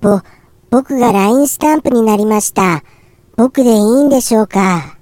ぼ、僕が LINE スタンプになりました。僕でいいんでしょうか？